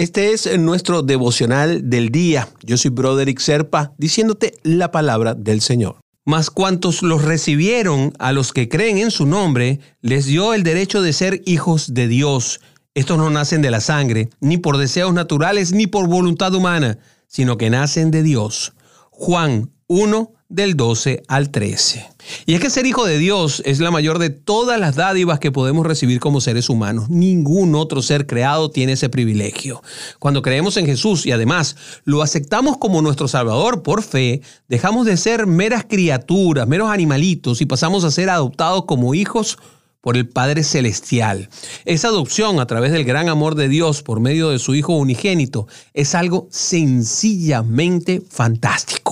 Este es nuestro devocional del día. Yo soy Broderick Serpa, diciéndote la palabra del Señor. Mas cuantos los recibieron, a los que creen en su nombre, les dio el derecho de ser hijos de Dios. Estos no nacen de la sangre, ni por deseos naturales, ni por voluntad humana, sino que nacen de Dios. Juan 1, del 12 al 13. Y es que ser hijo de Dios es la mayor de todas las dádivas que podemos recibir como seres humanos. Ningún otro ser creado tiene ese privilegio. Cuando creemos en Jesús y además lo aceptamos como nuestro Salvador por fe, dejamos de ser meras criaturas, meros animalitos y pasamos a ser adoptados como hijos por el Padre Celestial. Esa adopción a través del gran amor de Dios por medio de su Hijo unigénito es algo sencillamente fantástico.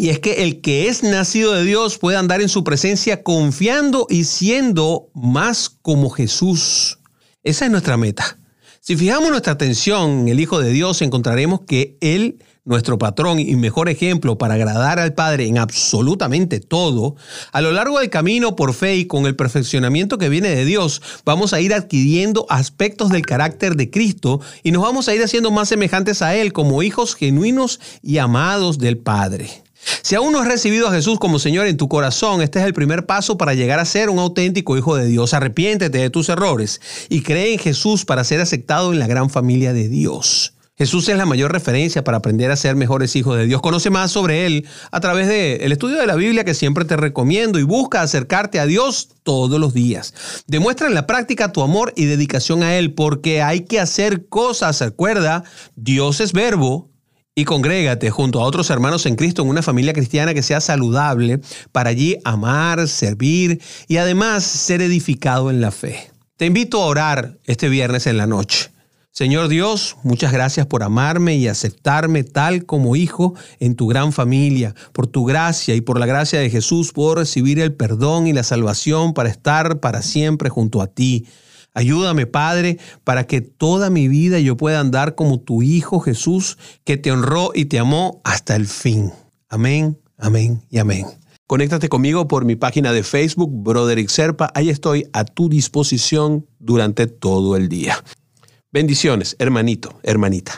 Y es que el que es nacido de Dios puede andar en su presencia confiando y siendo más como Jesús. Esa es nuestra meta. Si fijamos nuestra atención en el Hijo de Dios, encontraremos que Él nuestro patrón y mejor ejemplo para agradar al Padre en absolutamente todo, a lo largo del camino por fe y con el perfeccionamiento que viene de Dios, vamos a ir adquiriendo aspectos del carácter de Cristo y nos vamos a ir haciendo más semejantes a Él como hijos genuinos y amados del Padre. Si aún no has recibido a Jesús como Señor en tu corazón, este es el primer paso para llegar a ser un auténtico hijo de Dios. Arrepiéntete de tus errores y cree en Jesús para ser aceptado en la gran familia de Dios. Jesús es la mayor referencia para aprender a ser mejores hijos de Dios. Conoce más sobre Él a través del estudio de la Biblia que siempre te recomiendo y busca acercarte a Dios todos los días. Demuestra en la práctica tu amor y dedicación a Él porque hay que hacer cosas. Recuerda, Dios es verbo y congrégate junto a otros hermanos en Cristo en una familia cristiana que sea saludable para allí amar, servir y además ser edificado en la fe. Te invito a orar este viernes en la noche. Señor Dios, muchas gracias por amarme y aceptarme tal como hijo en tu gran familia. Por tu gracia y por la gracia de Jesús puedo recibir el perdón y la salvación para estar para siempre junto a ti. Ayúdame, Padre, para que toda mi vida yo pueda andar como tu Hijo Jesús, que te honró y te amó hasta el fin. Amén, amén y amén. Conéctate conmigo por mi página de Facebook, Broderick Serpa. Ahí estoy a tu disposición durante todo el día. Bendiciones, hermanito, hermanita.